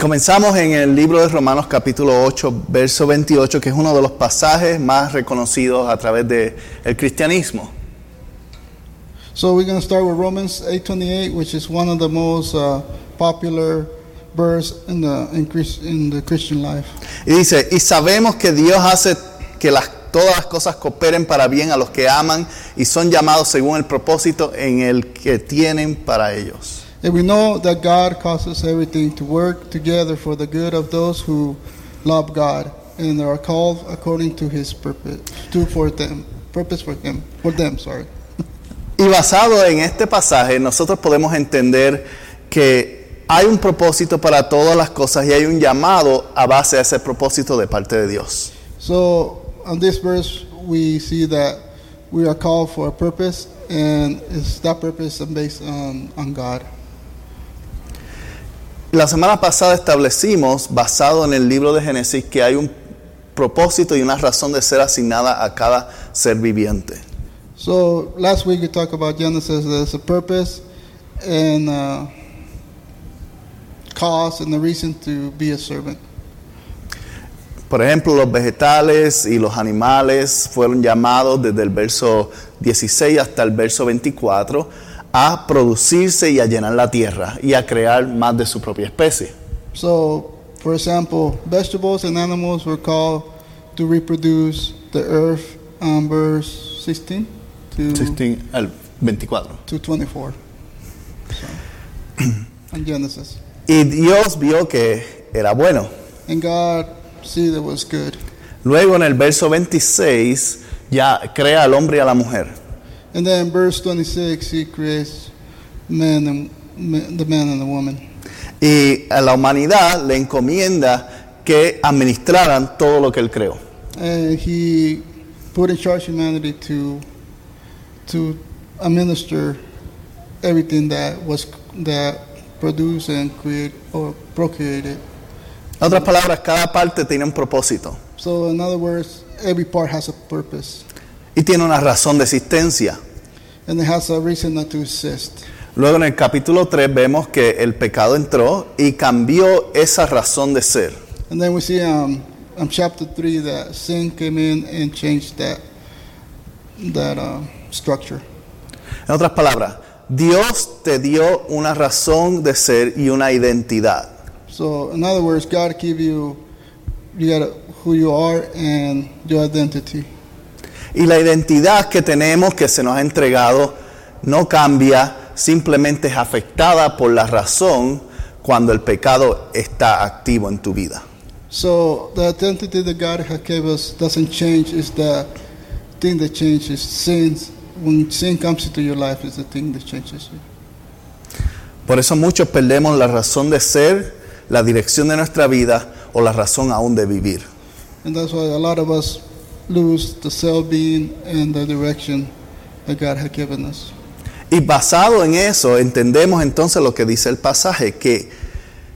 Comenzamos en el libro de Romanos capítulo 8, verso 28, que es uno de los pasajes más reconocidos a través del el cristianismo. So we're going to start with Romans 8:28, which is one of the most uh, popular verse in the in, in the Christian life. Y dice, y sabemos que Dios hace que las, todas las cosas cooperen para bien a los que aman y son llamados según el propósito en el que tienen para ellos. And we know that God causes everything to work together for the good of those who love God and are called according to His purpose, to for them, purpose for Him, for them, sorry. Y basado en este pasaje, nosotros podemos entender que hay un propósito para todas las cosas y hay un llamado a base de ese propósito de parte de Dios. So on this verse, we see that we are called for a purpose, and it's that purpose is based on, on God. La semana pasada establecimos, basado en el libro de Génesis, que hay un propósito y una razón de ser asignada a cada ser viviente. So last week we talked about Genesis. There's a purpose and uh, cause and the reason to be a servant. Por ejemplo, los vegetales y los animales fueron llamados desde el verso 16 hasta el verso 24 a producirse y a llenar la tierra y a crear más de su propia especie. So, for example, vegetables and animals were called to reproduce the earth. Um, verse 16 to 16 al 24. to 24. So, on Genesis. Y Dios vio que era bueno. And God see that was good. Luego en el verso 26 ya crea al hombre y a la mujer. And then verse 26, he creates man and the man and the woman. Y a la humanidad le encomienda que administraran todo lo que él creó. And he put in charge humanity to to administer everything that was that produced and create or procreated. En otras palabras, cada parte tiene un propósito So in other words, every part has a purpose y tiene una razón de existencia. and it has a reason not to exist. Luego en el capítulo 3 vemos que el pecado entró y cambió esa razón de ser. And then we see um, um chapter three that sin came in and changed that that uh, structure. En otras palabras, Dios te dio una razón de ser y una identidad. So in other words, God give you you got who you are and your identity. Y la identidad que tenemos, que se nos ha entregado, no cambia, simplemente es afectada por la razón cuando el pecado está activo en tu vida. So the identity that God has gave us doesn't change. It's the thing that changes. Sin, when sin comes into your life, is the thing that changes you. Por eso muchos perdemos la razón de ser, la dirección de nuestra vida o la razón aún de vivir. And that's why a lot of us lose the self-being and the direction that God has given us. Y basado en eso, entendemos entonces lo que dice el pasaje, que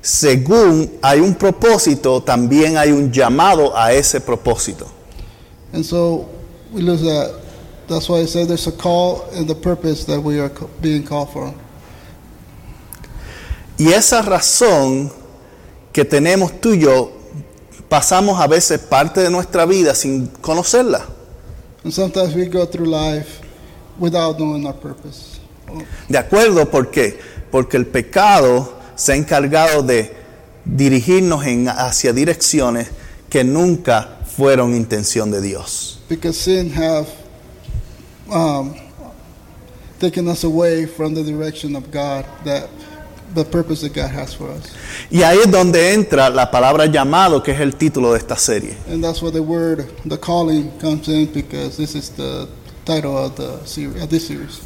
según hay un propósito, también hay un llamado a ese propósito. And so we lose that. That's why it says there's a call and the purpose that we are being called for. Y esa razón que tenemos tú y yo, pasamos a veces parte de nuestra vida sin conocerla. And sometimes we go through life without knowing our purpose. ¿De acuerdo? ¿Por qué? Porque el pecado se ha encargado de dirigirnos en, hacia direcciones que nunca fueron intención de Dios. Because sin have um, taken us away from the direction of God, that the purpose that God has for us. Y ahí es donde entra la palabra llamado, que es el título de esta serie. And that's where the word, the calling, comes in because this is the title of the series, of this series.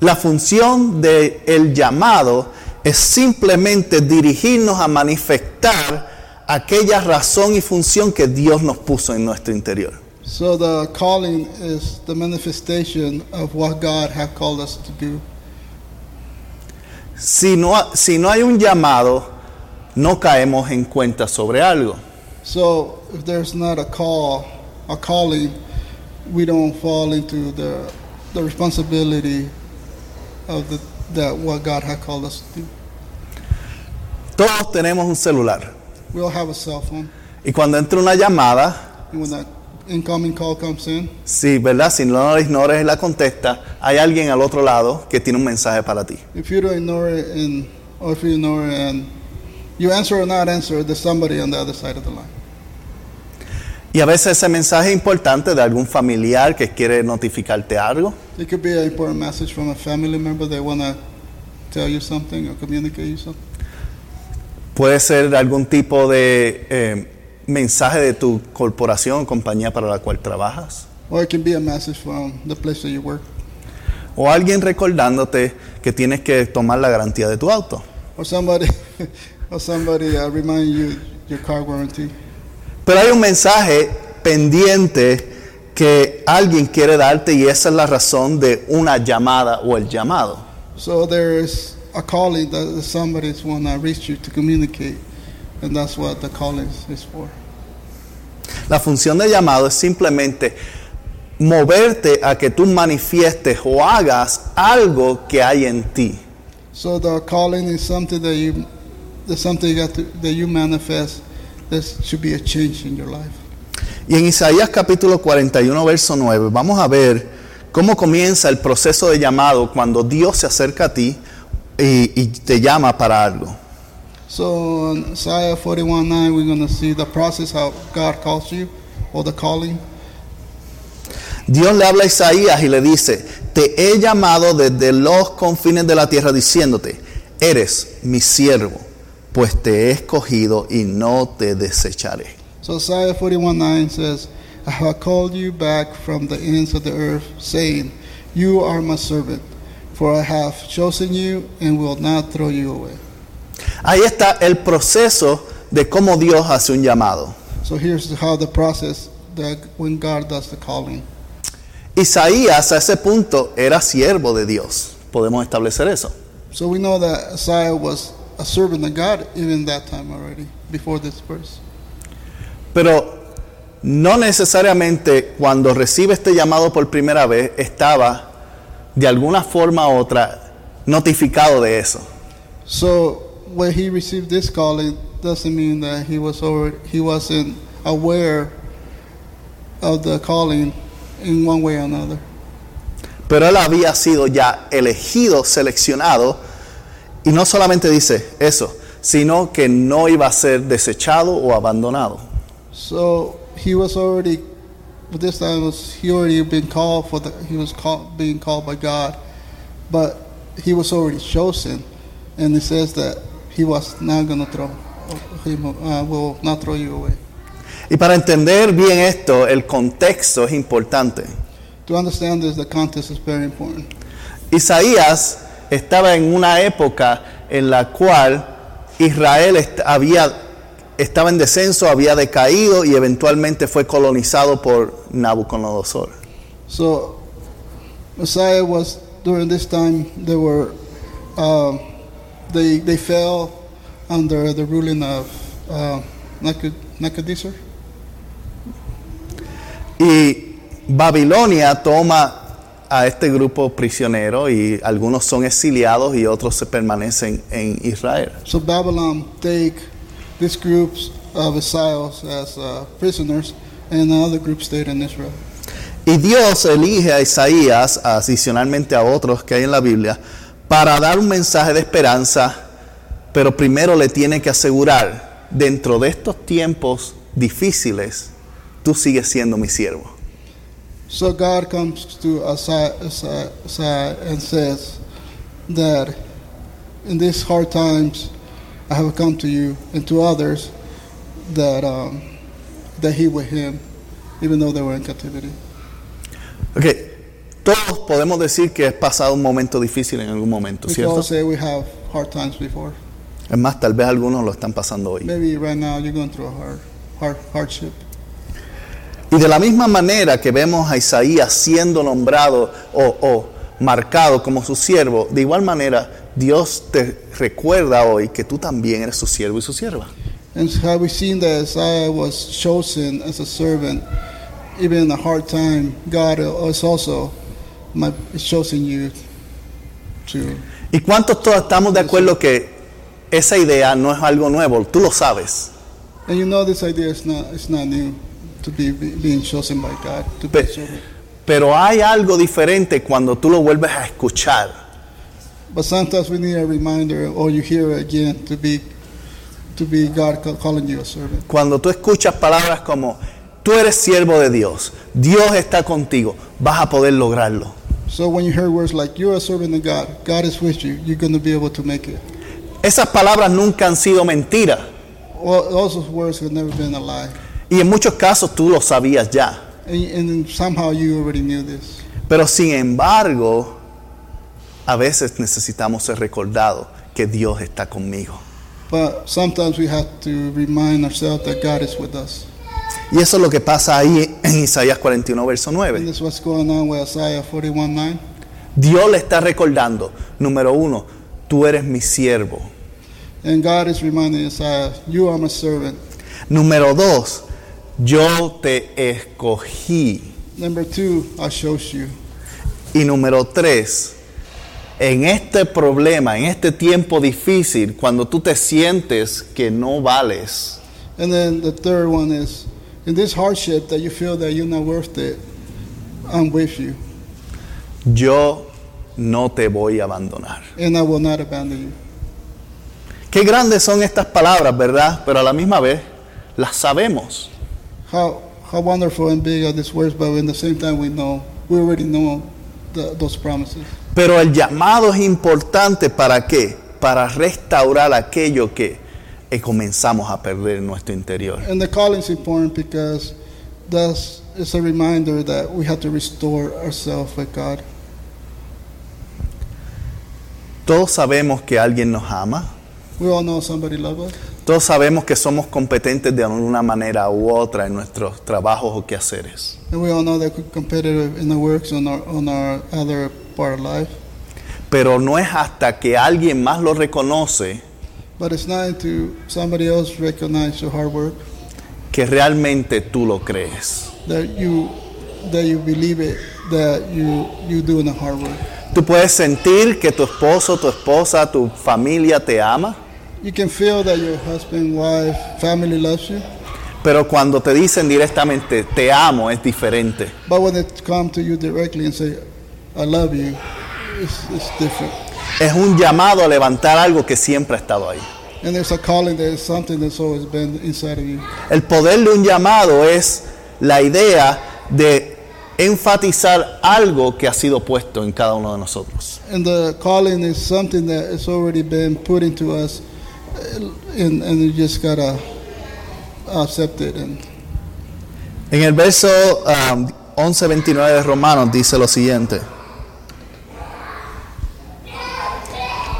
La función del el llamado es simplemente dirigirnos a manifestar aquella razón y función que Dios nos puso en nuestro interior. So the calling is the manifestation of what God has called us to do. Si no, si no hay un llamado, no caemos en cuenta sobre algo. So if there's not a call, a calling, we don't fall into the the responsibility of the, that what God has called us to do. Todos tenemos un celular. We all have a cell phone, Y cuando entra una llamada, and when that incoming call comes in, sí, ¿verdad? Si no la ignores la contesta, hay alguien al otro lado que tiene un mensaje para ti. if you don't ignore it and or if you ignore it and you answer or not answer, there's somebody on the other side of the line. Y a veces ese mensaje importante de algún familiar que quiere notificarte algo. It could be an important message from a family member they want to tell you something or communicate you something. Puede ser algún tipo de eh, mensaje de tu corporación o compañía para la cual trabajas. Or it can be a message from the place that you work. O alguien recordándote que tienes que tomar la garantía de tu auto. Or somebody, or somebody uh, remind you your car warranty. Pero hay un mensaje pendiente que alguien quiere darte y esa es la razón de una llamada o el llamado. So there is a calling that somebody's want to reach you to communicate, and that's what the calling is for. La función de llamado es simplemente moverte a que tú manifiestes o hagas algo que hay en ti. So the calling is something that you, there's something you got to, that you manifest. There should be a change in your life. Y en Isaías capítulo 41, verso 9, vamos a ver cómo comienza el proceso de llamado cuando Dios se acerca a ti y, y te llama para algo. So in Isaiah 41:9, we're going to see the process how God calls you, or the calling. Dios le habla a Isaías y le dice, te he llamado desde los confines de la tierra diciéndote, eres mi siervo, pues te he escogido y no te desecharé. So Isaiah 41:9 says, I have called you back from the ends of the earth, saying, You are my servant, for I have chosen you and will not throw you away. Ahí está el proceso de cómo Dios hace un llamado. So here's how the process that when God does the calling. Isaías a ese punto era siervo de Dios. Podemos establecer eso. So we know that Isaiah was a servant of God even that time already, before this verse. Pero no necesariamente cuando recibe este llamado por primera vez estaba de alguna forma u otra notificado de eso. So when he received this calling, doesn't mean that he was over, he wasn't aware of the calling in one way or another. Pero él había sido ya elegido, seleccionado, y no solamente dice eso, sino que no iba a ser desechado o abandonado. So he was already, but this time was he already been called for the he was called being called by God, but he was already chosen, and it says that he was not gonna throw him uh, will not throw you away. Y para entender bien esto, el contexto es importante. To understand this, the context is very important. Isaías estaba en una época en la cual Israel est- había, estaba en descenso, había decaído y eventualmente fue colonizado por Nabucodonosor. So Messiah was during this time they were um, they they fell under the ruling of uh, Nebuchad- Nebuchadnezzar. Y Babilonia toma a este grupo prisionero y algunos son exiliados y otros se permanecen en Israel. So Babylon take these groups of exiles as uh, prisoners, and other groups stayed in Israel. Y Dios elige a Isaías, adicionalmente a otros que hay en la Biblia, para dar un mensaje de esperanza, pero primero le tiene que asegurar, dentro de estos tiempos difíciles, tú sigues siendo mi siervo. So God comes to Isaiah, Isaiah, Isaiah and says that in these hard times I have come to you and to others that um, that he with him, even though they were in captivity. Ok, todos podemos decir que has pasado un momento difícil en algún momento, We all ¿cierto? say we have hard times before. Es más, tal vez algunos lo están pasando hoy. Maybe right now you're going through a hard, hard hardship. Y de la misma manera que vemos a Isaías siendo nombrado o, o marcado como su siervo, de igual manera Dios te recuerda hoy que tú también eres su siervo y su sierva. And how we've seen that Isaiah was chosen as a servant, even in a hard time, God is also my, chosen you to. ¿Y cuántos todos estamos de acuerdo que esa idea no es algo nuevo? Tú lo sabes. And you know this idea is not it's not new to be, be being chosen by God to be a Pe- servant. Pero hay algo diferente cuando tú lo vuelves a escuchar. But sometimes we need a reminder, or you hear it again, to be to be God ca- calling you a servant. Cuando tú escuchas palabras como, tú eres siervo de Dios, Dios está contigo, vas a poder lograrlo. So when you hear words like "You're a servant of God," God is with you. You're going to be able to make it. Esas palabras nunca han sido mentiras. All, all those words have never been a lie, Y en muchos casos tú lo sabías ya. and, and somehow you already knew this. Pero sin embargo, a veces necesitamos ser recordados que Dios está conmigo. But sometimes we have to remind ourselves that God is with us. Y eso es lo que pasa ahí en Isaías 41, verso And 9. this is what's going on with Isaiah 41:9. Dios le está recordando, número uno, tú eres mi siervo. And God is reminding Isaiah, "You are my servant." Número dos, yo te escogí. Number two, I chose you. Y número tres, en este problema, en este tiempo difícil, cuando tú te sientes que no vales, And then the third one is, in this hardship that you feel that you're not worth it, I'm with you, yo no te voy a abandonar. and I will not abandon you. Qué grandes son estas palabras, ¿verdad? Pero a la misma vez las sabemos. How how wonderful and big are these words, but in the same time we know we already know the, those promises. Pero el llamado es importante para qué? Para restaurar aquello que eh, comenzamos a perder nuestro interior. And the calling is important because that's it's a reminder that we have to restore ourselves with God. Todos sabemos que alguien nos ama. We all know somebody loves us. Todos sabemos que somos competentes de una manera u otra en nuestros trabajos o quehaceres. And we all know that we're competitive in the works on our on our other part of life. Pero no es hasta que alguien más lo reconoce But it's not until somebody else recognize your hard work que realmente tú lo crees. that you that you believe it that you you doing the hard work. Tú puedes sentir que tu esposo, tu esposa, tu familia te ama, You can feel that your husband, wife, family loves you, pero cuando te dicen directamente te amo es diferente. but when it come to you directly and say, "I love you," it's, it's different. Es un llamado a levantar algo que siempre ha estado ahí. And there's a calling something that's always been inside of you. El poder de un llamado es la idea de enfatizar algo que ha sido puesto en cada uno de nosotros. And the calling is something that has already been put into us, uh, and, and you just gotta accept it. And En el verso um, 11:29 de Romanos dice lo siguiente.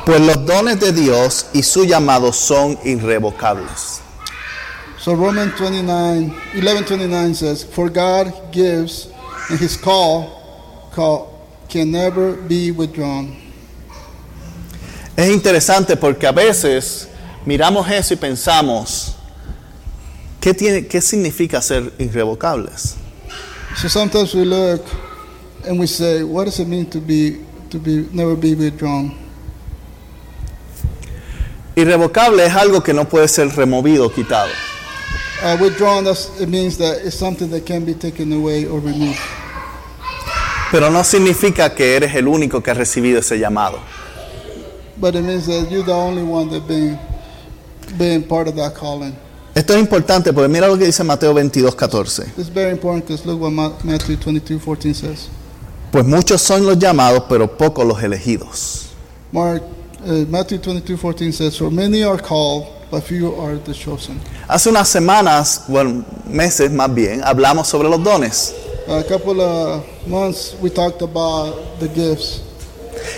Pues los dones de Dios y su llamado son irrevocables. so Romans 29, 11:29 says, "For God gives, and His call, call can never be withdrawn." Es interesante porque a veces miramos eso y pensamos, ¿qué, tiene, qué significa ser irrevocables? So sometimes we look and we say, "What does it mean to be to be never be withdrawn?" Irrevocable es algo que no puede ser removido o quitado. Uh, withdrawn, that's, it means that it's something that can be taken away or removed. Pero no significa que eres el único que ha recibido ese llamado. But it means that you're the only one that being being part of that calling. Esto es importante porque mira lo que dice Mateo 22, 14. It's very important because look what Ma- Matthew 22, 14 says. Pues muchos son los llamados, pero pocos los elegidos. Mark, uh, Matthew 22, 14 says, For many are called, but few are the chosen. Hace unas semanas, bueno, meses más bien, hablamos sobre los dones. A couple of months we talked about the gifts.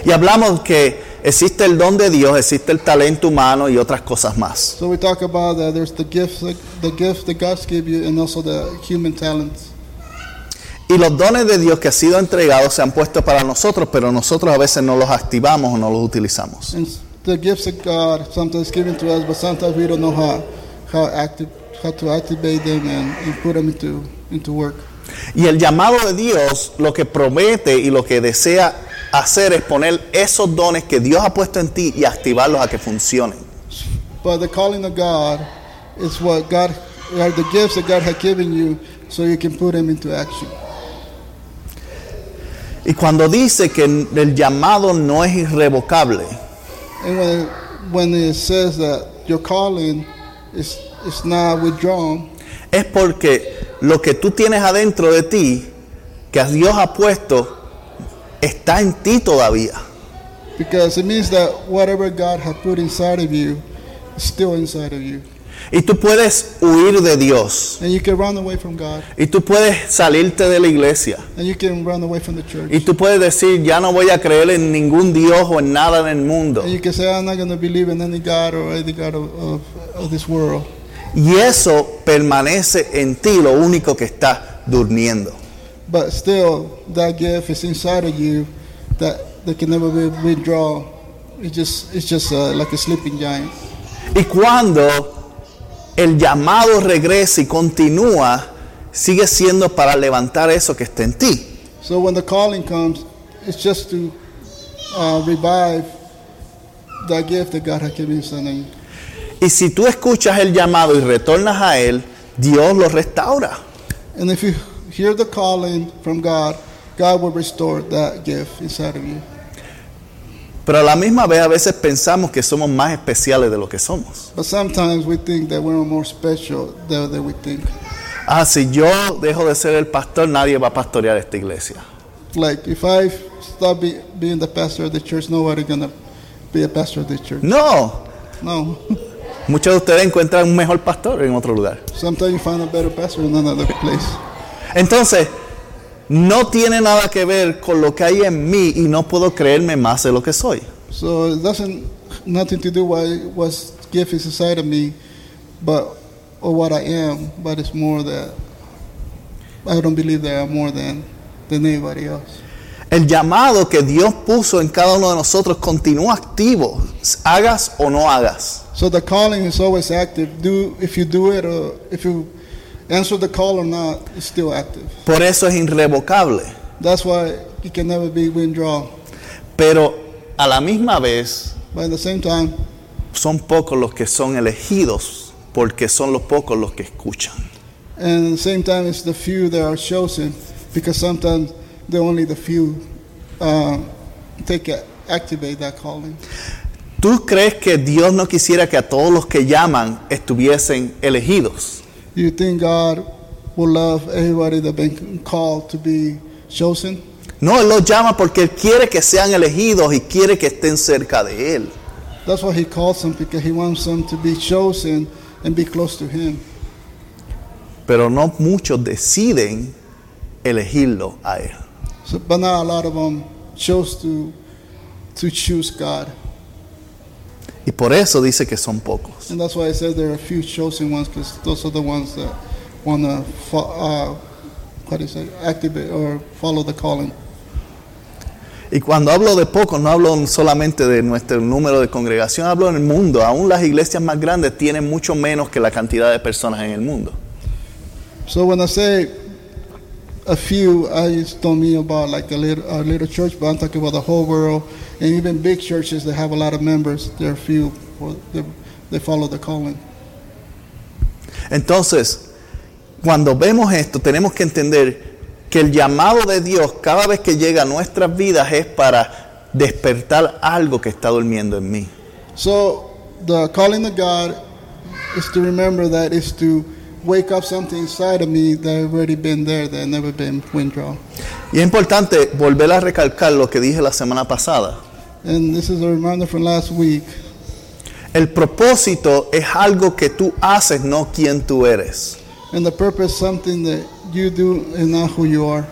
Y hablamos que existe el don de Dios, existe el talento humano y otras cosas más. So we talk about that there's the gifts, the gifts that God's give you, and also the human talents. Y los dones de Dios que han sido entregados se han puesto para nosotros, pero nosotros a veces no los activamos o no los utilizamos. And the gifts of God sometimes given to us, but sometimes we don't know how how active how to activate them and, and put them into into work. Y el llamado de Dios lo que promete y lo que desea hacer es poner esos dones que Dios ha puesto en ti y activarlos a que funcionen. But the calling of God is what God are the gifts that God has given you, so you can put them into action. Y cuando dice que el llamado no es irrevocable, And when it, when it says that your calling is is not withdrawn, es porque lo que tú tienes adentro de ti, que Dios ha puesto, está en ti todavía. because it means that whatever God has put inside of you is still inside of you. Y tú puedes huir de Dios. And you can run away from God, Y tú puedes salirte de la iglesia. and you can run away from the church. Y tú puedes decir, ya no voy a creer en ningún Dios o en nada en el mundo. And you can say, I'm not going to believe in any God or any God of, of, of this world. Y eso permanece en ti, lo único que está durmiendo. But still, that gift is inside of you that, that can never be withdrawn. It's just, it's just uh, like a sleeping giant. Y cuando el llamado regresa y continúa, sigue siendo para levantar eso que está en ti. So when the calling comes, it's just to uh, revive that gift that God has given inside of you. Y si tú escuchas el llamado y retornas a Él, Dios lo restaura. And if you hear the calling from God, God will restore that gift inside of you. Pero a la misma vez a veces pensamos que somos más especiales de lo que somos. But sometimes we think that we're more special than, than we think. Ah, si yo dejo de ser el pastor, nadie va a pastorear esta iglesia. Like if I stop be, being the pastor of the church, nobody gonna be a pastor of the church. No, No. muchos de ustedes encuentran un mejor pastor en otro lugar. Sometimes you find a better pastor in another place. Entonces, no tiene nada que ver con lo que hay en mí y no puedo creerme más de lo que soy. So it doesn't nothing to do with what gift is inside of me, but or what I am, but it's more that I don't believe that I'm more than than anybody else. El llamado que Dios puso en cada uno de nosotros continúa activo, hagas o no hagas. So the calling is always active. Do if you do it or if you answer the call or not, it's still active. Por eso es irrevocable. That's why it can never be withdrawn. Pero a la misma vez But at the same time, son pocos los que son elegidos porque son los pocos los que escuchan. and at the same time, it's the few that are chosen because sometimes they're only the few uh, take it, activate that calling. ¿Tú crees que Dios no quisiera que a todos los que llaman estuviesen elegidos? You think God will love everybody that been called to be chosen? No, Él los llama porque Él quiere que sean elegidos y quiere que estén cerca de Él. That's why He calls them because He wants them to be chosen and be close to Him. Pero no muchos deciden elegirlo a Él. So, but not a lot of them chose to to choose God, Y por eso dice que son pocos. and that's why it says there are a few chosen ones because those are the ones that want to uh, activate or follow the calling. Y cuando hablo de pocos, no hablo solamente de nuestro número de congregación, hablo en el mundo. Aún las iglesias más grandes tienen mucho menos que la cantidad de personas en el mundo. So when I say a few, I just don't mean about like a little, a little church, but I'm talking about the whole world, and even big churches that have a lot of members. There are few, they, they follow the calling. Entonces, cuando vemos esto, tenemos que entender que el llamado de Dios cada vez que llega a nuestras vidas es para despertar algo que está durmiendo en mí. So the calling of God is to remember that is to wake up something inside of me that already been there, that never been withdrawn. Y es importante volver a recalcar lo que dije la semana pasada. And this is a reminder from last week. El propósito es algo que tú haces, no quien tú eres. And the purpose something that you do and not who you are.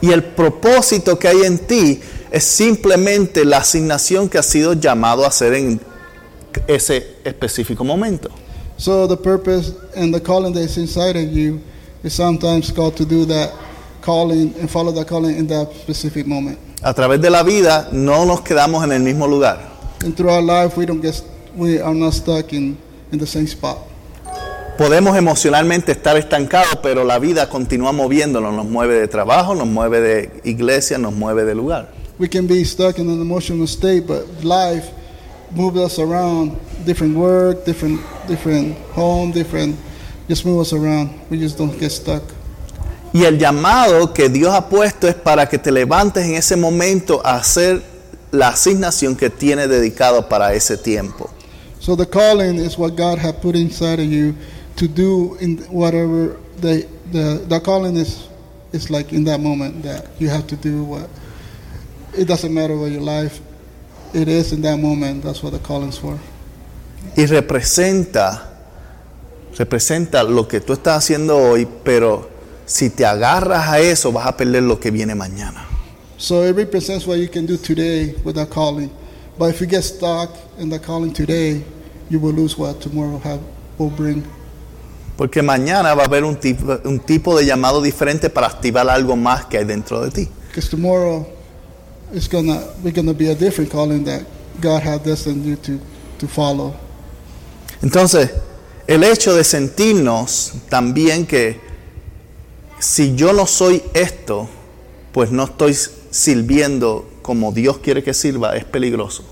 Y el propósito que hay en ti es simplemente la asignación que has sido llamado a hacer en ese específico momento. So the purpose and the calling that is inside of you is sometimes called to do that calling and follow that calling in that specific moment. A través de la vida no nos quedamos en el mismo lugar. And through our life, we don't get, we are not stuck in, in the same spot. Podemos emocionalmente estar estancados, pero la vida continúa moviéndonos, nos mueve de trabajo, nos mueve de iglesia, nos mueve de lugar. We can be stuck in an emotional state, but life moves us around, different work, different, different home, different, just move us around. We just don't get stuck. Y el llamado que Dios ha puesto es para que te levantes en ese momento a hacer la asignación que tiene dedicado para ese tiempo. So the calling is what God has put inside of you to do in whatever the the the calling is is like in that moment that you have to do what it doesn't matter what your life it is in that moment that's what the calling's for Y representa, representa lo que tú estás haciendo hoy, pero si te agarras a eso vas a perder lo que viene mañana. so it represents what you can do today with that calling but if you get stuck in the calling today you will lose what tomorrow have will bring Porque mañana va a haber un tipo, un tipo de llamado diferente para activar algo más que hay dentro de ti. because tomorrow it's gonna we're gonna be a different calling that God has destined you to to follow Entonces, el hecho de sentirnos también que si yo no soy esto, pues no estoy sirviendo como Dios quiere que sirva, es peligroso.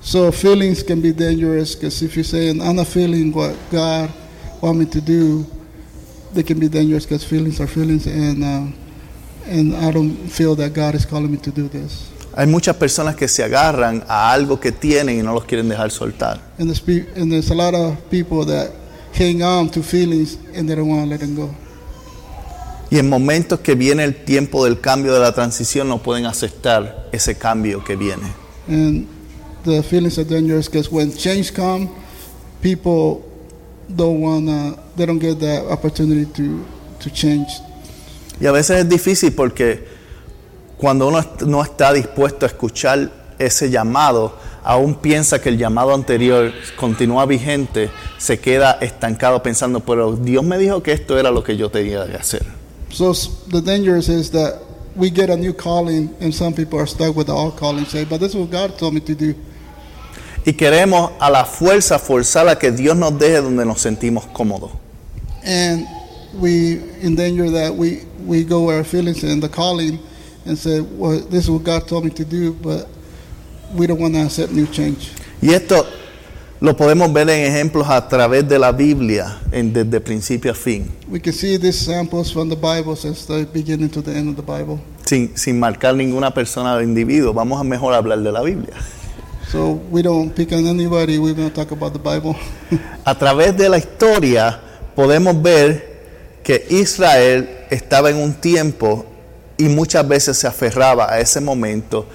So feelings can be dangerous because if you're saying I'm not feeling what God want me to do, they can be dangerous because feelings are feelings, and um, and I don't feel that God is calling me to do this. Hay muchas personas que se agarran a algo que tienen y no los quieren dejar soltar. And there's, pe- and there's a lot of people that hang on to feelings and they don't want to let them go. Y en momentos que viene el tiempo del cambio de la transición no pueden aceptar ese cambio que viene. And the feelings are dangerous because when change come, people don't wanna, they don't get that opportunity to to change. Y a veces es difícil porque cuando uno no está dispuesto a escuchar ese llamado, aún piensa que el llamado anterior continúa vigente, se queda estancado pensando, pero Dios me dijo que esto era lo que yo tenía que hacer. So the danger is that we get a new calling, and some people are stuck with the old calling. Say, but this is what God told me to do, Y queremos a la fuerza forzar a que Dios nos deje donde nos sentimos cómodos. and we in danger that we we go where our feelings and the calling, and say, well, this is what God told me to do, but we don't want to accept new change. Y esto lo podemos ver en ejemplos a través de la Biblia, en- desde principio a fin, We can see these samples from the Bible since the beginning to the end of the Bible. sin, sin marcar ninguna persona o individuo. Vamos a mejor hablar de la Biblia. So we don't pick on anybody. We're going to talk about the Bible. A través de la historia podemos ver que Israel estaba en un tiempo y muchas veces se aferraba a ese momento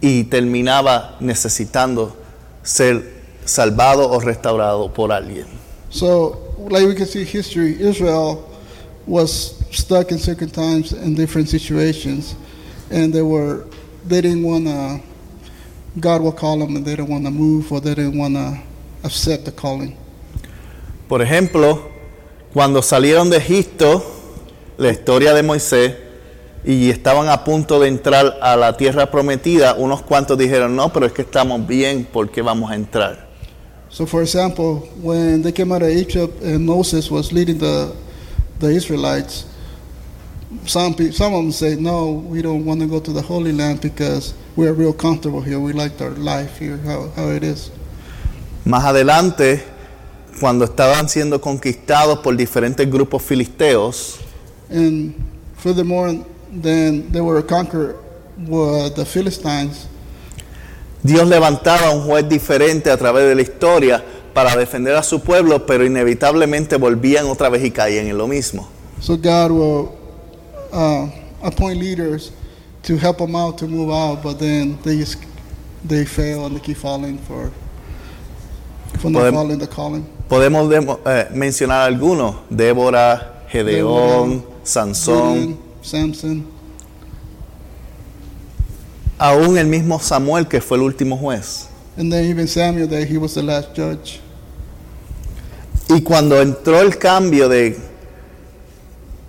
y terminaba necesitando ser salvado o restaurado por alguien. So, like we can see history, Israel was stuck in certain times in different situations, and they were they didn't want to. God will call them, and they didn't want to move, or they didn't want to accept the calling. Por ejemplo, cuando salieron de Egipto, la historia de Moisés, y estaban a punto de entrar a la tierra prometida, unos cuantos dijeron, no, pero es que estamos bien, ¿por qué vamos a entrar? So, for example, when they came out of Egypt and Moses was leading the the Israelites, some people, some of them say, "No, we don't want to go to the Holy Land because we're real comfortable here. We like our life here, how, how it is." Más adelante, cuando estaban siendo conquistados por diferentes grupos filisteos, And furthermore, then they were conquered with the Philistines. Dios levantaba a un juez diferente a través de la historia para defender a su pueblo, pero inevitablemente volvían otra vez y caían en lo mismo. So God will uh, appoint leaders to help them out to move out, but then they just they fail and they keep falling for for not Podem- following the calling. Podemos demo- eh, mencionar algunos, Débora, Gedeón, Sansón, Gideon, Samson, Aún el mismo Samuel, que fue el último juez. And then even Samuel, that he was the last judge. Y cuando entró el cambio de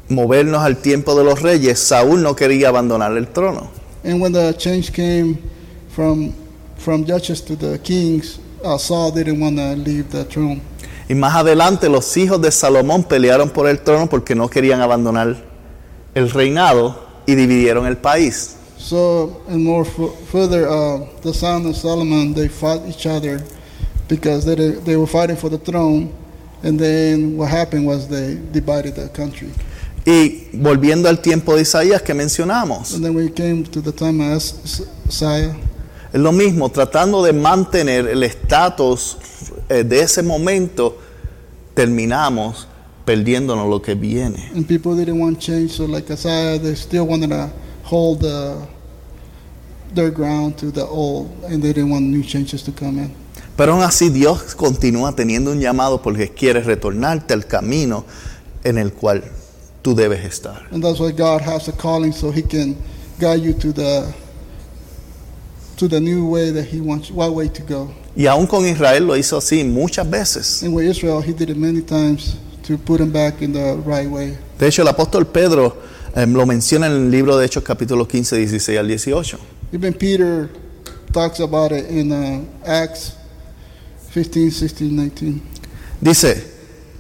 movernos al tiempo de los reyes, Saúl no quería abandonar el trono. And when the change came from from judges to the kings, uh, Saul didn't want to leave the throne. Y más adelante los hijos de Salomón pelearon por el trono porque no querían abandonar el reinado y dividieron el país. So, and more fu- further, uh, the son of Solomon, they fought each other because they, they were fighting for the throne. And then what happened was they divided the country. Y volviendo al tiempo de Isaías que mencionamos, And then it came to the time of Es- Isaiah, es lo mismo, tratando de mantener el estatus eh, de ese momento, terminamos perdiéndonos lo que viene. and people didn't want change, so like Isaiah, they still wanted to hold the, their ground to the old, and they didn't want new changes to come in. Pero aún así Dios continúa teniendo un llamado porque quiere retornarte al camino en el cual tú debes estar. And that's why God has a calling, so He can guide you to the to the new way that He wants, what way to go. Y aún con Israel lo hizo así muchas veces. And with Israel, He did it many times to put them back in the right way. De hecho, el apóstol Pedro eh, lo menciona en el libro de Hechos capítulo 15, 16 al 18. Even Peter talks about it in uh, Acts 15, 16, 19. Dice,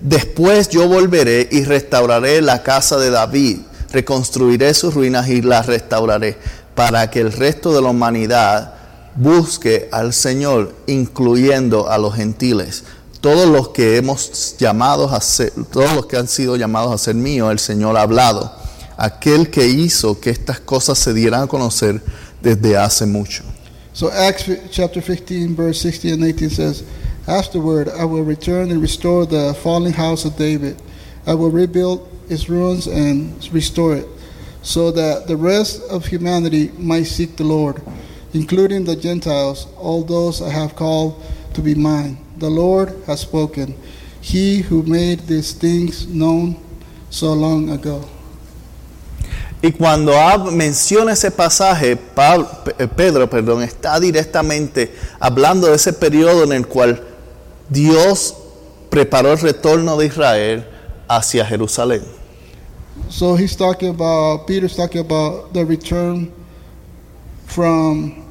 después yo volveré y restauraré la casa de David, reconstruiré sus ruinas y las restauraré, para que el resto de la humanidad busque al Señor, incluyendo a los gentiles. Todos los que hemos llamado a ser, todos los que han sido llamados a ser míos, el Señor ha hablado. Aquel que hizo que estas cosas se dieran a conocer desde hace mucho. So Acts chapter 15, verse 16 and 18 says, Afterward I will return and restore the fallen house of David. I will rebuild its ruins and restore it, so that the rest of humanity might seek the Lord, including the Gentiles, all those I have called to be mine. The Lord has spoken. He who made these things known so long ago. Y cuando menciona ese pasaje, Pablo- Pe- Pedro perdón, está directamente hablando de ese periodo en el cual Dios preparó el retorno de Israel hacia Jerusalén. So he's talking about, Peter's talking about the return from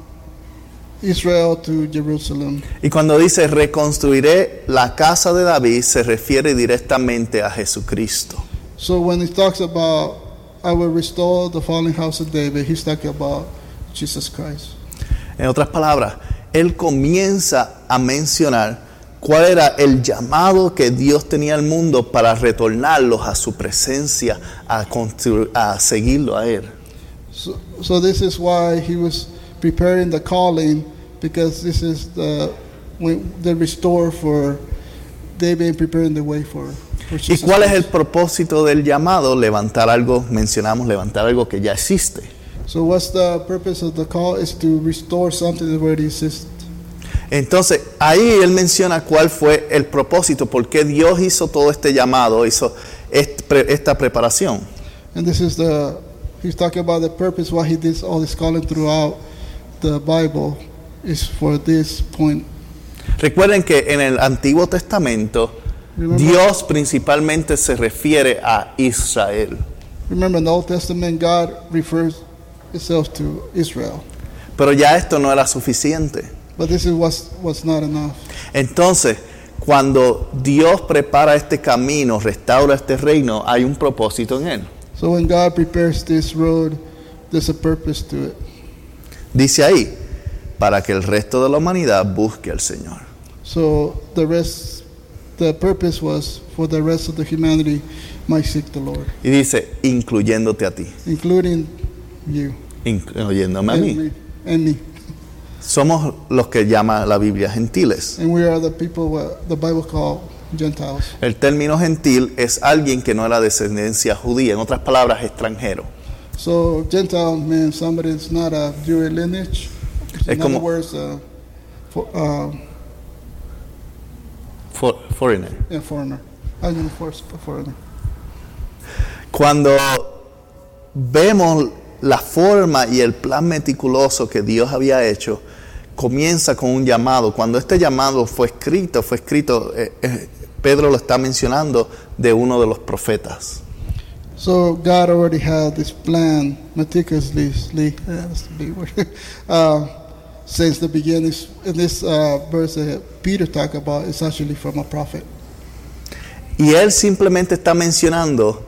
Israel to Jerusalem. Y cuando dice reconstruiré la casa de David, se refiere directamente a Jesucristo. So when he talks about, I will restore the fallen house of David, he's talking about Jesus Christ. En otras palabras, él comienza a mencionar cuál era el llamado que Dios tenía al mundo para retornarlos a su presencia, a, a seguirlo a él. So, so this is why he was preparing the calling, because this is the, the restore for David and preparing the way for, for ¿Y cuál es el propósito del llamado? Levantar algo, mencionamos levantar algo que ya existe. So what's the purpose of the call? Is to restore something that already exists. Entonces, ahí él menciona cuál fue el propósito, por qué Dios hizo todo este llamado, hizo esta preparación. And this is the, he's talking about the purpose why he did all this calling throughout the Bible is for this point. Recuerden que en el Antiguo Testamento Remember, Dios principalmente se refiere a Israel. remember in the Old Testament, God refers itself to Israel. Pero ya esto no era suficiente. But this is what's, what's not enough. Entonces, cuando Dios prepara este camino, restaura este reino, hay un propósito en él. So when God prepares this road, there's a purpose to it. Dice ahí, para que el resto de la humanidad busque al Señor. So the rest, the purpose was for the rest of the humanity might seek the Lord, Y dice, incluyéndote a ti, including you incluyéndome a mí. me. And me. Somos los que llama la Biblia gentiles. And we are the people what the Bible call Gentiles. El término gentil es alguien que no era descendencia judía, en otras palabras, extranjero. So Gentile means somebody that's not a Jewish lineage. Es In como- other words, uh, for, uh, For- foreigner. a foreigner. I mean, for, foreigner. Cuando vemos la forma y el plan meticuloso que Dios había hecho comienza con un llamado. Cuando este llamado fue escrito, fue escrito, eh, eh, Pedro lo está mencionando, de uno de los profetas. So God already had this plan meticulously, uh, that's the big word, since the beginning. In this uh, verse that Peter talked about, it's actually from a prophet. Y él simplemente está mencionando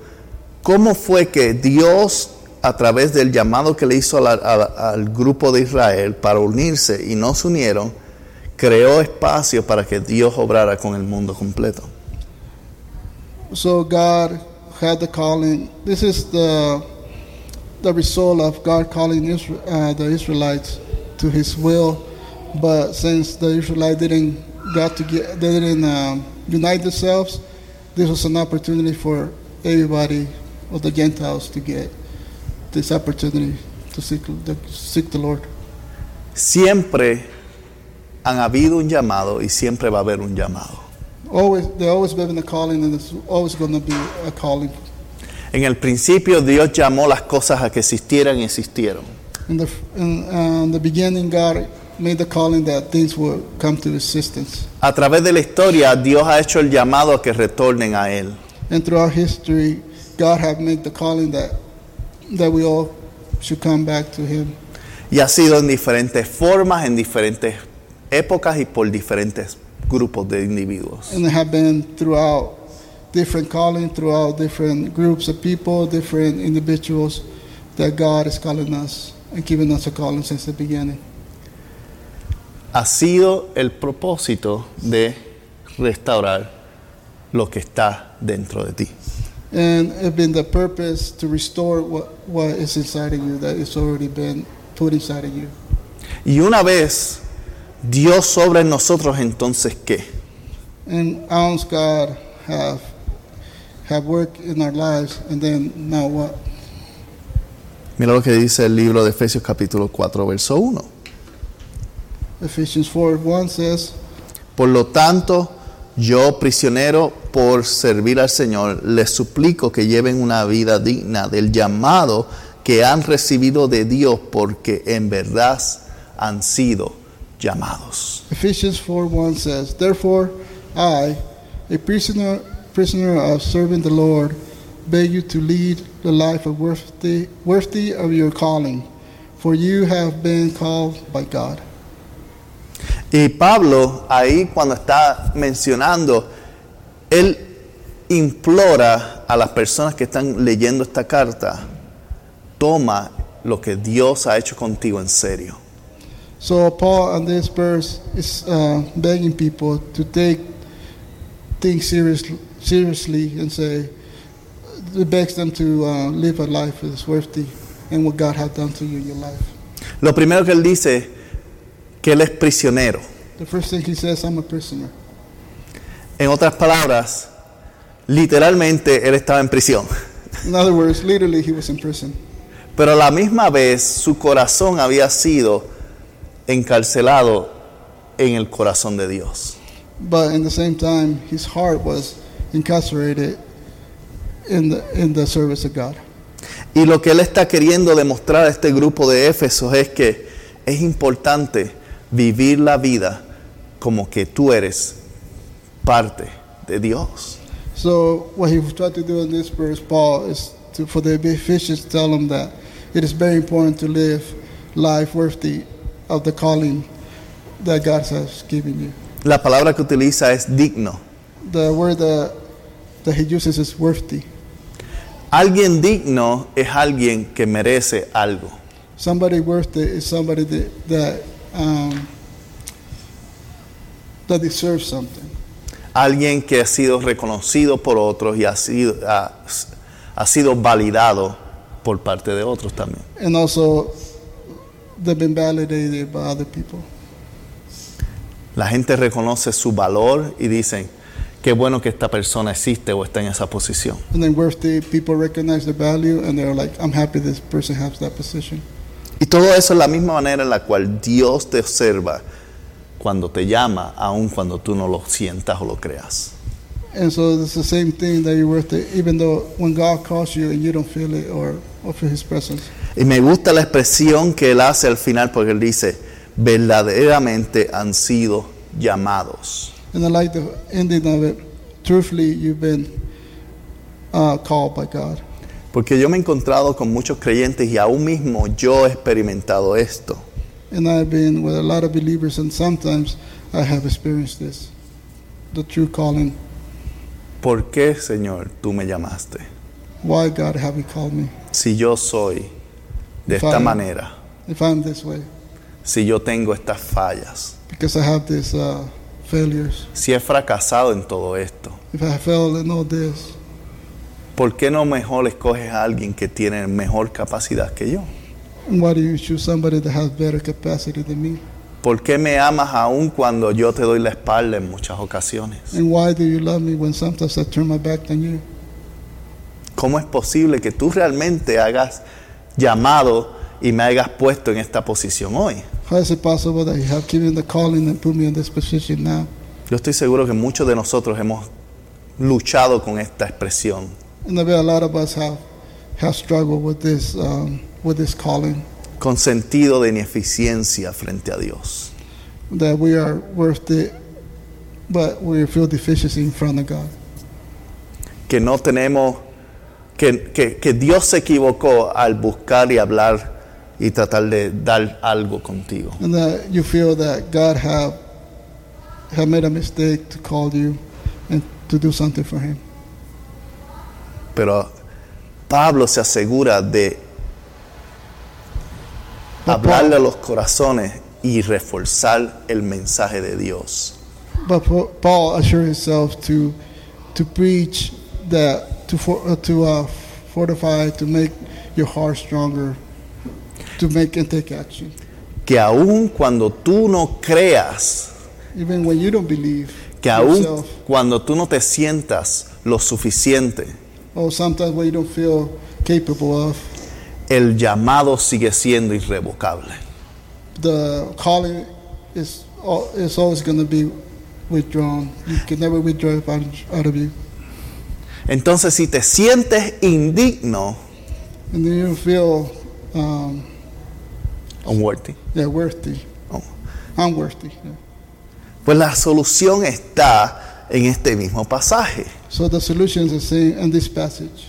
cómo fue que Dios, a través del llamado que le hizo a la- a- al grupo de Israel para unirse y no se unieron, creó espacio para que Dios obrara con el mundo completo. So God had the calling. This is the the result of God calling Isra uh, the Israelites to His will. But since the Israelites didn't got to get, they didn't um, unite themselves, this was an opportunity for everybody of the Gentiles to get this opportunity to seek the, seek the Lord. Siempre han habido un llamado y siempre va a haber un llamado. Always, there always been a calling, and there's always going to be a calling. En el principio Dios llamó las cosas a que existieran y existieron. In the in, uh, in the beginning, God made the calling that things would come to existence, A través de la historia Dios ha hecho el llamado a que retornen a Él. and throughout history, God have made the calling that that we all should come back to Him. Y ha sido en diferentes formas, en diferentes épocas y por diferentes grupos de individuos. And have been throughout different calling, throughout different groups of people, different individuals that God is calling us and giving us a calling since the beginning. Ha sido el propósito de restaurar lo que está dentro de ti. And it's been the purpose to restore what, what is inside of you that is already been put inside of you. Y una vez Dios sobra en nosotros, entonces ¿qué? And ounce God have have worked in our lives, and then now what? Mira lo que dice el libro de Efesios capítulo 4, verso 1. Ephesians 4 1 says, Por lo tanto, yo, prisionero por servir al Señor, les suplico que lleven una vida digna del llamado que han recibido de Dios, porque en verdad han sido llamados. Ephesians 4 1 says, Therefore, I, a prisoner, prisoner of serving the Lord, beg you to lead the life of worthy, worthy of your calling, for you have been called by God. Y Pablo, ahí cuando está mencionando, él implora a las personas que están leyendo esta carta, toma lo que Dios ha hecho contigo en serio. So Paul on this verse is uh, begging people to take things seriously, seriously and say, it begs them to uh, live a life that is worthy and what God has done to you in your life. Lo primero que él dice, que él es prisionero. The first thing he says, I'm a prisoner. En otras palabras, literalmente él estaba en prisión. In other words, literally, he was in prison. Pero a la misma vez su corazón había sido encarcelado en el corazón de Dios. But in the same time, his heart was incarcerated in the, in the service of God. Y lo que él está queriendo demostrar a este grupo de Éfesos es que es importante vivir la vida como que tú eres parte de Dios. So what he tried to do in this verse, Paul, is to, for the Ephesians, tell them that it is very important to live life worthy of the calling that God has given you. La palabra que utiliza es digno. The word that, that he uses is worthy. Alguien digno es alguien que merece algo. Somebody worthy is somebody that that, um, that deserves something. Alguien que ha sido reconocido por otros y ha sido, ha, ha sido validado por parte de otros también. And also, they've been validated by other people. La gente reconoce su valor y dicen, qué bueno que esta persona existe o está en esa posición. And then worthy people recognize the value and they're like, I'm happy this person has that position. Y todo eso es la misma manera en la cual Dios te observa cuando te llama, aun cuando tú no lo sientas o lo creas. And so it's the same thing that you're worth it, even though when God calls you and you don't feel it or, or feel His presence. Y me gusta la expresión que él hace al final porque él dice, verdaderamente han sido llamados. And I like the ending of it. Truthfully, you've been uh, called by God. Porque yo me he encontrado con muchos creyentes y aún mismo yo he experimentado esto. And I've been with a lot of believers, and sometimes I have experienced this the true calling. ¿Por qué, Señor, tú me llamaste? Why, God, have you called me? Si yo soy de esta manera, If I'm this way, si yo tengo estas fallas, because I have these uh, failures, si he fracasado en todo esto, if I fail in all this, ¿por qué no mejor escoges a alguien que tiene mejor capacidad que yo? why do you choose somebody that has better capacity than me? ¿Por qué me amas aún cuando yo te doy la espalda en muchas ocasiones? And why do you love me when sometimes I turn my back on you? ¿Cómo es posible que tú realmente hagas llamado y me hayas puesto en esta posición hoy? Yo estoy seguro que muchos de nosotros hemos luchado con esta expresión. And I bet a lot of us have have struggled with this um, con sentido de ineficiencia frente a Dios. that we are worth it, but we feel deficiency in front of God. Que no tenemos, que, que, que Dios se equivocó al buscar y hablar y tratar de dar algo contigo. And that you feel that God have have made a mistake to call you and to do something for Him. Pero Pablo se asegura de But hablarle a Paul, los corazones y reforzar el mensaje de Dios. but Pa- Paul assured himself to to preach that to for, uh, to uh, fortify to make your heart stronger, to make and take action, Que aun cuando tú no creas, even when you don't believe que aun yourself, cuando tú no te sientas lo suficiente, or sometimes when you don't feel capable of. el llamado sigue siendo irrevocable. the calling is al- is always going to be withdrawn. You can never withdraw it out, out of you. Entonces, si te sientes indigno, And then you feel, um, unworthy, yeah, worthy. oh, Unworthy. Yeah. pues la solución está en este mismo pasaje. So the solution is the same in this passage.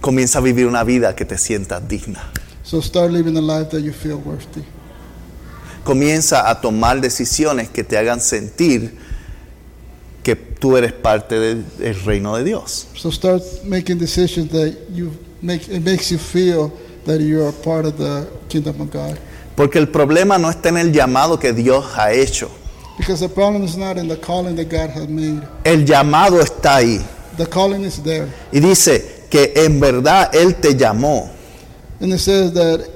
Comienza a vivir una vida que te sientas digna. So start living a life that you feel worthy. Comienza a tomar decisiones que te hagan sentir que tú eres parte del, del reino de Dios. So start making decisions that you make. It makes you feel that you are part of the kingdom of God. Porque el problema no está en el llamado que Dios ha hecho. Because the problem is not in the calling that God has made. El llamado está ahí. The calling is there. Y dice que en verdad Él te llamó. And it says that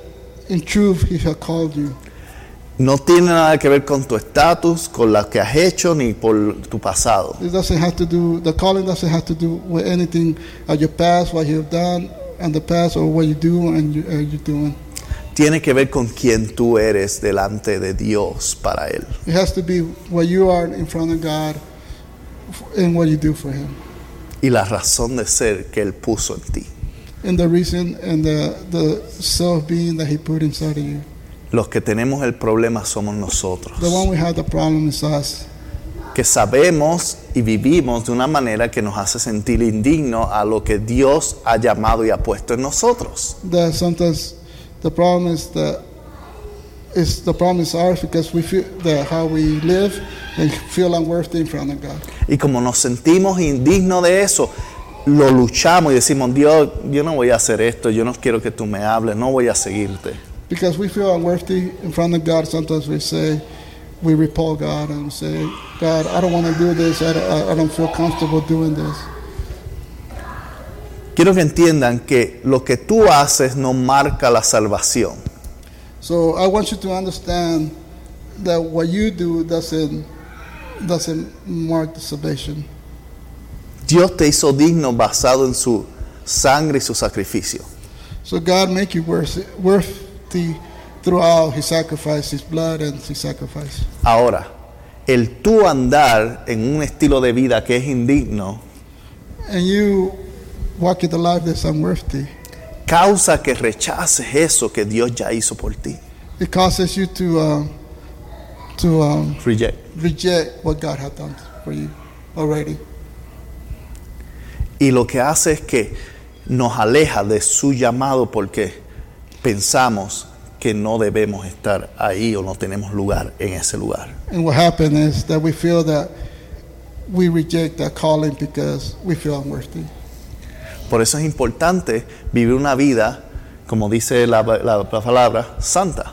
in truth he has called you. No tiene nada que ver con tu estatus, con lo que has hecho, ni por tu pasado. It doesn't have to do, the calling doesn't have to do with anything of your past, what you've done in the past, or what you do and you, uh, you're doing. Tiene que ver con quién tú eres delante de Dios para Él. It has to be what you are in front of God and what you do for Him. Y la razón de ser que Él puso en ti. And the reason and the, the self being that He put inside of you. Los que tenemos el problema somos nosotros. The one we have the problem is us. Que sabemos y vivimos de una manera que nos hace sentir indignos a lo que Dios ha llamado y ha puesto en nosotros. That sometimes the problem is that is the problem is ours because we feel that how we live and feel unworthy in front of God. Y como nos sentimos indignos de eso, lo luchamos y decimos, Dios, yo no voy a hacer esto, yo no quiero que tú me hables, no voy a seguirte. Because we feel unworthy in front of God, sometimes we say, we repel God and say, God, I don't want to do this. I don't, I- I don't feel comfortable doing this. Quiero que entiendan que lo que tú haces no marca la salvación. So I want you to understand that what you do doesn't doesn't mark the salvation. Dios te hizo digno basado en su sangre y su sacrificio. So God make you worthy, throughout His blood and His sacrifice. Ahora, el tú andar en un estilo de vida que es indigno and you walk in the life that's unworthy, causa que rechaces eso que Dios ya hizo por ti. it causes you to um, to um, Reject. reject what God has done for you already. Y lo que hace es que nos aleja de su llamado porque pensamos que no debemos estar ahí o no tenemos lugar en ese lugar. And what happened is that we feel that we reject that calling because we feel unworthy. Por eso es importante vivir una vida, como dice la, la- la palabra, santa.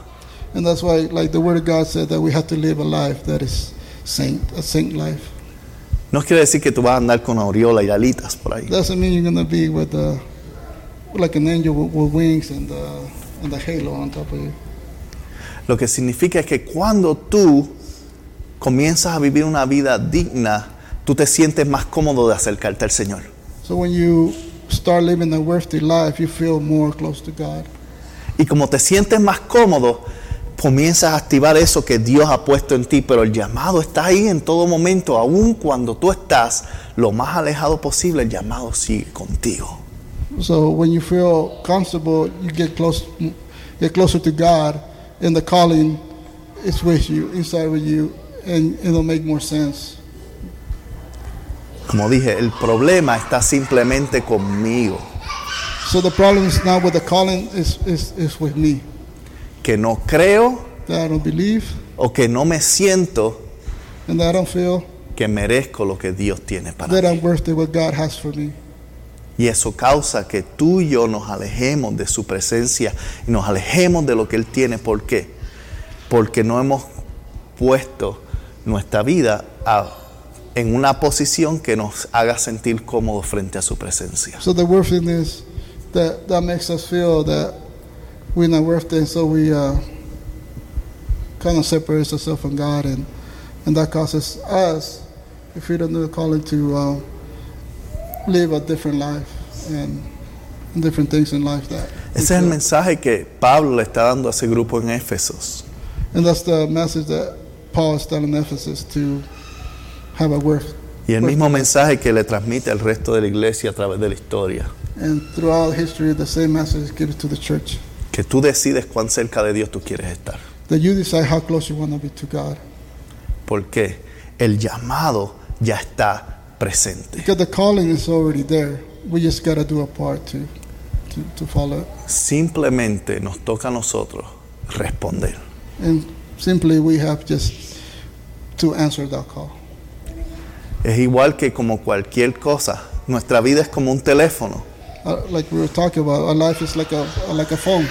And that's why, like the Word of God said, that we have to live a life that is saint, a saint life. No quiere decir que tú vas a andar con aureola y alitas por ahí. Doesn't mean you're gonna be with uh, like an angel with, with wings and the and the halo on top of you. Lo que significa es que cuando tú comienzas a vivir una vida digna, tú te sientes más cómodo de acercarte al Señor. So when you start living a worthy life, you feel more close to God. Y como te sientes más cómodo, comienzas a activar eso que Dios ha puesto en ti, pero el llamado está ahí en todo momento, aun cuando tú estás lo más alejado posible, el llamado sigue contigo. So when you feel comfortable, you get close, get closer to God, and the calling is with you, inside with you, and it'll make more sense. Como dije, el problema está simplemente conmigo, So the problem is not with the calling; is is is with me. que no creo That I don't believe, o que no me siento and that I don't feel que merezco lo que Dios tiene para that mí. I'm worthy what God has for me. Y eso causa que tú y yo nos alejemos de su presencia y nos alejemos de lo que Él tiene. ¿Por qué? Porque no hemos puesto nuestra vida a- en una posición que nos haga sentir cómodos frente a su presencia. So the worthiness that that makes us feel that we're not worthy, and so we uh, kind of separate ourselves from God, and and that causes us, if we don't do the calling, to uh, live a different life and different things in life that. Ese es el mensaje que Pablo le está dando a ese grupo en Éfesos. and that's the message that Paul is telling Ephesus to have a worth. Y el mismo mensaje que le transmite al resto de la iglesia a través de la historia. And throughout history, the same message is given to the church. Que tú decides cuán cerca de Dios tú quieres estar. That you decide how close you want to be to God. Porque el llamado ya está presente. Because the calling is already there. We just got to do a part to, to, to follow it. Simplemente nos toca a nosotros responder. And simply we have just to answer that call. Es igual que como cualquier cosa. Nuestra vida es como un teléfono. Uh, like we were talking about, our life is like a, like a phone.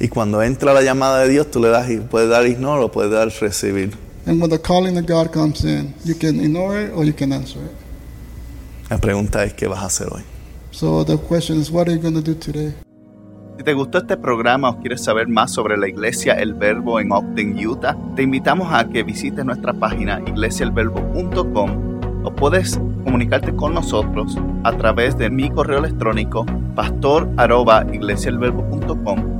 Y cuando entra la llamada de Dios, tú le das y puedes dar ignore o puedes dar recibir. And when the calling of God comes in, you can ignore it or you can answer it. La pregunta es, ¿qué vas a hacer hoy? So the question is, what are you going to do today? Si te gustó este programa o quieres saber más sobre la iglesia El Verbo en Ogden, Utah, te invitamos a que visites nuestra página iglesiaelverbo.com o puedes comunicarte con nosotros a través de mi correo electrónico pastor@iglesiaelverbo.com.